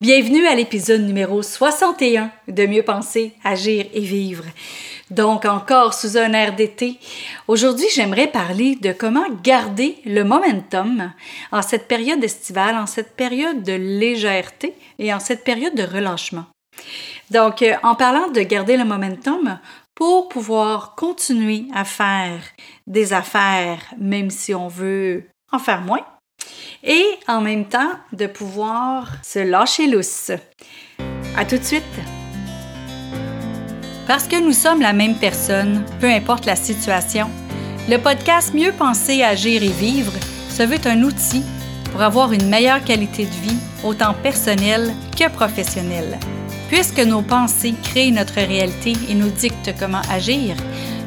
Bienvenue à l'épisode numéro 61 de Mieux penser, agir et vivre. Donc encore sous un air d'été. Aujourd'hui, j'aimerais parler de comment garder le momentum en cette période estivale, en cette période de légèreté et en cette période de relâchement. Donc, euh, en parlant de garder le momentum, pour pouvoir continuer à faire des affaires, même si on veut en faire moins, et en même temps de pouvoir se lâcher lousse. À tout de suite! Parce que nous sommes la même personne, peu importe la situation, le podcast Mieux penser, agir et vivre se veut un outil pour avoir une meilleure qualité de vie, autant personnelle que professionnelle. Puisque nos pensées créent notre réalité et nous dictent comment agir,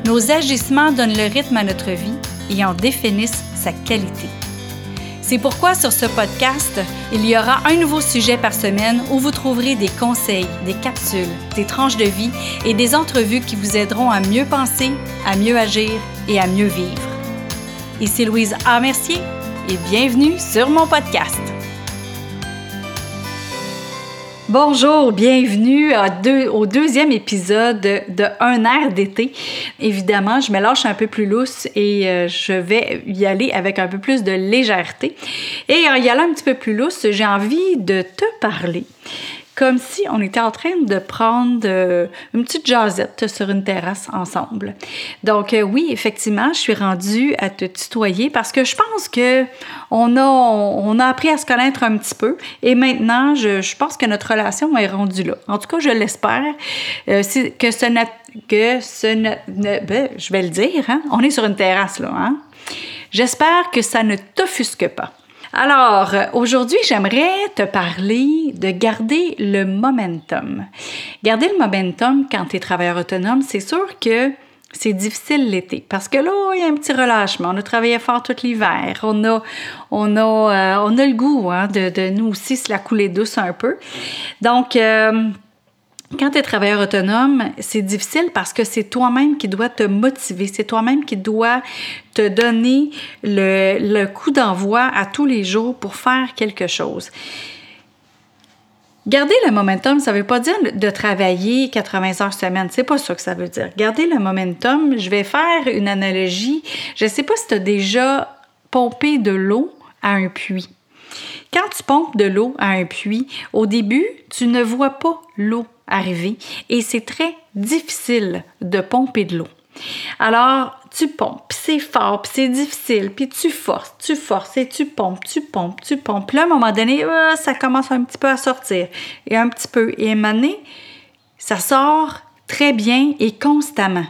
nos agissements donnent le rythme à notre vie et en définissent sa qualité. C'est pourquoi sur ce podcast, il y aura un nouveau sujet par semaine où vous trouverez des conseils, des capsules, des tranches de vie et des entrevues qui vous aideront à mieux penser, à mieux agir et à mieux vivre. Ici Louise A. Mercier et bienvenue sur mon podcast. Bonjour, bienvenue au deuxième épisode de Un air d'été. Évidemment, je me lâche un peu plus lousse et euh, je vais y aller avec un peu plus de légèreté. Et en y allant un petit peu plus lousse, j'ai envie de te parler comme si on était en train de prendre euh, une petite jasette sur une terrasse ensemble. Donc euh, oui, effectivement, je suis rendue à te tutoyer parce que je pense que on a, on a appris à se connaître un petit peu et maintenant, je, je pense que notre relation est rendue là. En tout cas, je l'espère. Euh, que ce n'est que ce ne, ben, je vais le dire, hein? on est sur une terrasse là. Hein? J'espère que ça ne t'offusque pas. Alors, aujourd'hui, j'aimerais te parler de garder le momentum. Garder le momentum quand tu es travailleur autonome, c'est sûr que c'est difficile l'été parce que là, il y a un petit relâchement. On a travaillé fort tout l'hiver. On a, on a, euh, on a le goût hein, de, de, nous aussi se la couler douce un peu. Donc, euh, quand tu es travailleur autonome, c'est difficile parce que c'est toi-même qui dois te motiver, c'est toi-même qui dois te donner le, coup d'envoi à tous les jours pour faire quelque chose. Garder le momentum, ça ne veut pas dire de travailler 80 heures semaine. C'est pas ça que ça veut dire. Garder le momentum, je vais faire une analogie. Je ne sais pas si tu as déjà pompé de l'eau à un puits. Quand tu pompes de l'eau à un puits, au début, tu ne vois pas l'eau arriver et c'est très difficile de pomper de l'eau. Alors, tu pompes, c'est fort, c'est difficile, puis tu forces, tu forces et tu pompes, tu pompes, tu pompes. Puis là, à un moment donné, euh, ça commence un petit peu à sortir et un petit peu. Et ça sort très bien et constamment.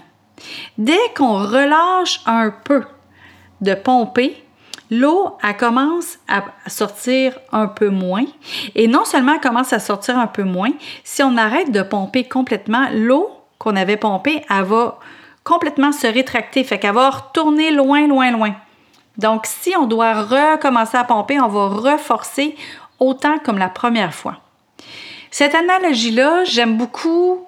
Dès qu'on relâche un peu de pomper, l'eau, elle commence à sortir un peu moins. Et non seulement elle commence à sortir un peu moins, si on arrête de pomper complètement, l'eau qu'on avait pompée, elle va complètement se rétracter. Fait qu'elle va retourner loin, loin, loin. Donc, si on doit recommencer à pomper, on va reforcer autant comme la première fois. Cette analogie-là, j'aime beaucoup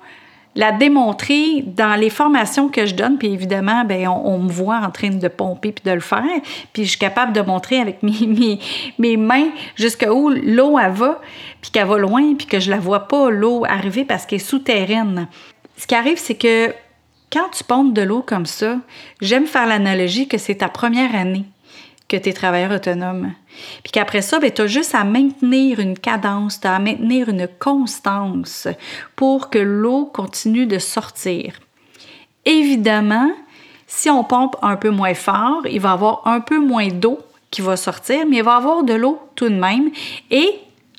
la démontrer dans les formations que je donne, puis évidemment, ben, on, me voit en train de pomper puis de le faire, puis je suis capable de montrer avec mes, mes, mes mains jusqu'où l'eau va, puis qu'elle va loin, puis que je la vois pas l'eau arriver parce qu'elle est souterraine. Ce qui arrive, c'est que quand tu pompes de l'eau comme ça, j'aime faire l'analogie que c'est ta première année que tu es travailleur autonome. Puis qu'après ça, ben, tu as juste à maintenir une cadence, tu as à maintenir une constance pour que l'eau continue de sortir. Évidemment, si on pompe un peu moins fort, il va y avoir un peu moins d'eau qui va sortir, mais il va y avoir de l'eau tout de même. Et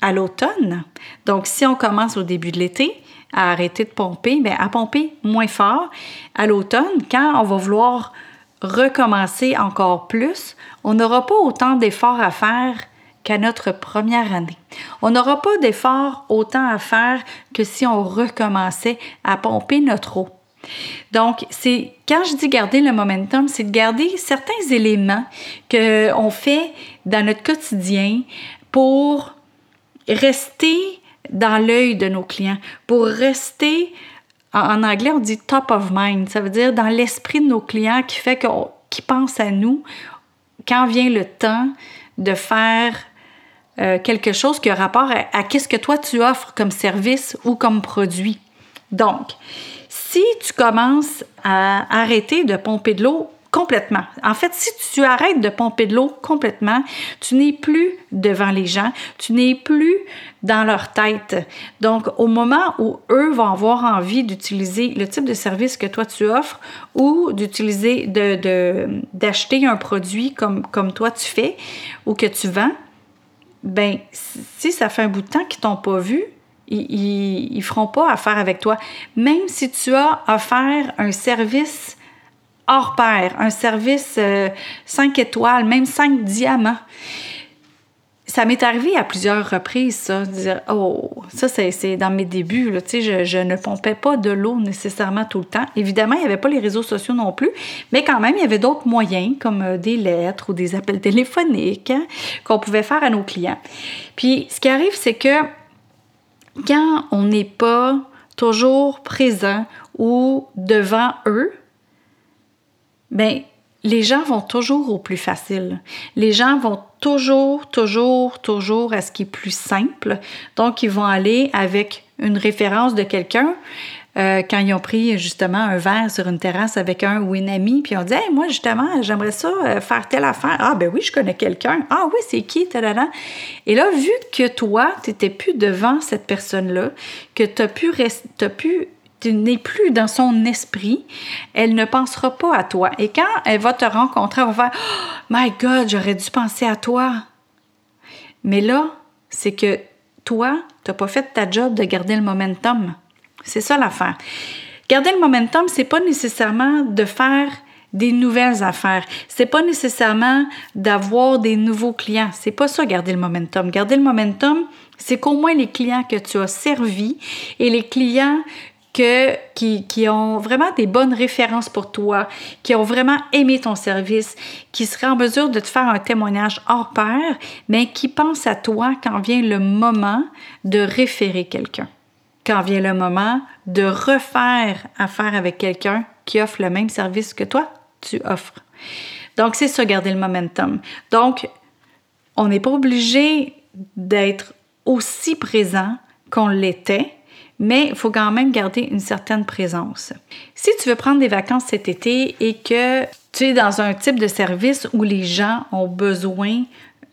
à l'automne, donc si on commence au début de l'été, à arrêter de pomper, bien, à pomper moins fort. À l'automne, quand on va vouloir recommencer encore plus, on n'aura pas autant d'efforts à faire qu'à notre première année. On n'aura pas d'efforts autant à faire que si on recommençait à pomper notre eau. Donc, c'est quand je dis garder le momentum, c'est de garder certains éléments qu'on fait dans notre quotidien pour rester dans l'œil de nos clients, pour rester en, anglais, on dit top of mind. Ça veut dire dans l'esprit de nos clients qui fait qu'ils pensent à nous quand vient le temps de faire euh, quelque chose qui a rapport à, qu'est-ce que toi tu offres comme service ou comme produit. Donc, si tu commences à arrêter de pomper de l'eau complètement. En fait, si tu arrêtes de pomper de l'eau complètement, tu n'es plus devant les gens, tu n'es plus dans leur tête. Donc, au moment où eux vont avoir envie d'utiliser le type de service que toi tu offres ou d'utiliser, d'acheter de, un produit comme, comme toi tu fais ou que tu vends, ben si ça fait un bout de temps qu'ils t'ont pas vu, ils, ne feront pas affaire avec toi. Même si tu as offert un service hors pair, un service 5 euh, étoiles, même 5 diamants. Ça m'est arrivé à plusieurs reprises, ça, de dire Oh, ça, c'est dans mes débuts, là, je, je ne pompais pas de l'eau nécessairement tout le temps. Évidemment, il n'y avait pas les réseaux sociaux non plus, mais quand même, il y avait d'autres moyens, comme euh, des lettres ou des appels téléphoniques, hein, qu'on pouvait faire à nos clients. Puis, ce qui arrive, c'est que quand on n'est pas toujours présent ou devant eux, ben les gens vont toujours au plus facile. Les gens vont toujours, toujours, toujours à ce qui est plus simple. Donc, ils vont aller avec une référence de quelqu'un. Euh, quand ils ont pris justement un verre sur une terrasse avec un ou une amie, puis on dit hey, moi justement j'aimerais ça euh, faire telle affaire. Ah ben oui, je connais quelqu'un. Ah oui, c'est qui? Et là, vu que toi, tu n'étais plus devant cette personne-là, que tu pu, as pu tu n'es plus dans son esprit, elle ne pensera pas à toi. Et quand elle va te rencontrer, elle va faire oh, My God, j'aurais dû penser à toi. Mais là, c'est que toi, tu n'as pas fait ta job de garder le momentum. C'est ça l'affaire. Garder le momentum, c'est pas nécessairement de faire des nouvelles affaires. C'est pas nécessairement d'avoir des nouveaux clients. C'est pas ça garder le momentum. Garder le momentum, c'est qu'au moins les clients que tu as servis et les clients qui, qui, ont vraiment des bonnes références pour toi, qui ont vraiment aimé ton service, qui seraient en mesure de te faire un témoignage hors pair, mais qui pensent à toi quand vient le moment de référer quelqu'un, quand vient le moment de refaire affaire avec quelqu'un qui offre le même service que toi, tu offres. Donc, c'est ça, garder le momentum. Donc, on n'est pas obligé d'être aussi présent qu'on l'était mais il faut quand même garder une certaine présence. Si tu veux prendre des vacances cet été et que tu es dans un type de service où les gens ont besoin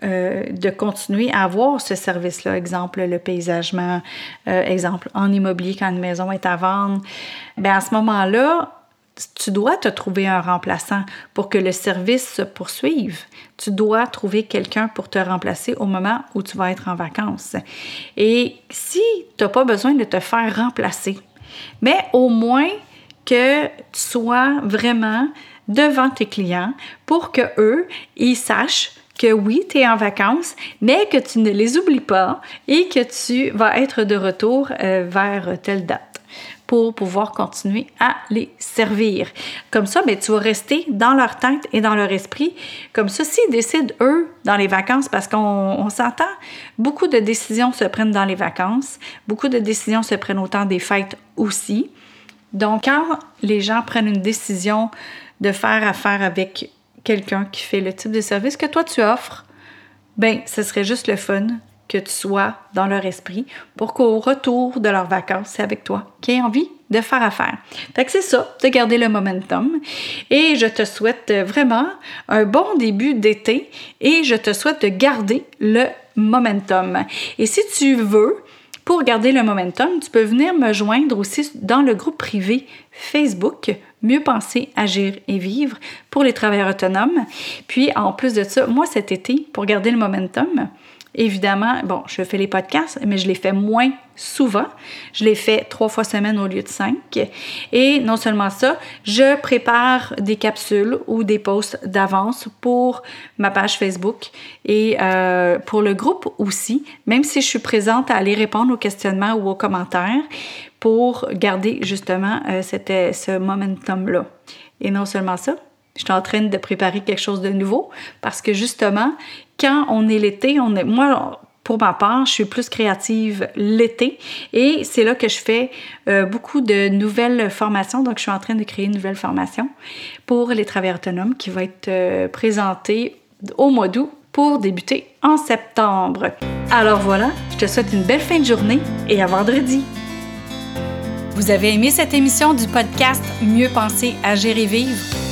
euh, de continuer à avoir ce service-là, exemple le paysagement, euh, exemple en immobilier quand une maison est à vendre, bien à ce moment-là, tu dois te trouver un remplaçant pour que le service se poursuive. Tu dois trouver quelqu'un pour te remplacer au moment où tu vas être en vacances. Et si tu n'as pas besoin de te faire remplacer, mais au moins que tu sois vraiment devant tes clients pour que eux, ils sachent que oui, tu es en vacances, mais que tu ne les oublies pas et que tu vas être de retour euh, vers telle date pour pouvoir continuer à les servir. Comme ça, ben, tu vas rester dans leur tête et dans leur esprit. Comme ça, s'ils décident, eux, dans les vacances, parce qu'on s'entend, beaucoup de décisions se prennent dans les vacances, beaucoup de décisions se prennent au temps des fêtes aussi. Donc, quand les gens prennent une décision de faire affaire avec quelqu'un qui fait le type de service que toi tu offres, ben, ce serait juste le fun que tu sois dans leur esprit pour qu'au retour de leurs vacances, c'est avec toi qui aient envie de faire affaire. Fait c'est ça, de garder le momentum. Et je te souhaite vraiment un bon début d'été et je te souhaite de garder le momentum. Et si tu veux, pour garder le momentum, tu peux venir me joindre aussi dans le groupe privé Facebook Mieux penser, agir et vivre pour les travailleurs autonomes. Puis en plus de ça, moi cet été, pour garder le momentum, Évidemment, bon, je fais les podcasts, mais je les fais moins souvent. Je les fais trois fois semaine au lieu de cinq. Et non seulement ça, je prépare des capsules ou des posts d'avance pour ma page Facebook et euh, pour le groupe aussi, même si je suis présente à aller répondre aux questionnements ou aux commentaires pour garder justement euh, ce momentum-là. Et non seulement ça, je suis en train de préparer quelque chose de nouveau parce que justement, quand on est l'été, on est, moi, pour ma part, je suis plus créative l'été et c'est là que je fais euh, beaucoup de nouvelles formations. Donc, je suis en train de créer une nouvelle formation pour les travailleurs autonomes qui va être euh, présentée au mois d'août pour débuter en septembre. Alors voilà, je te souhaite une belle fin de journée et à vendredi. Vous avez aimé cette émission du podcast Mieux penser, agir et vivre?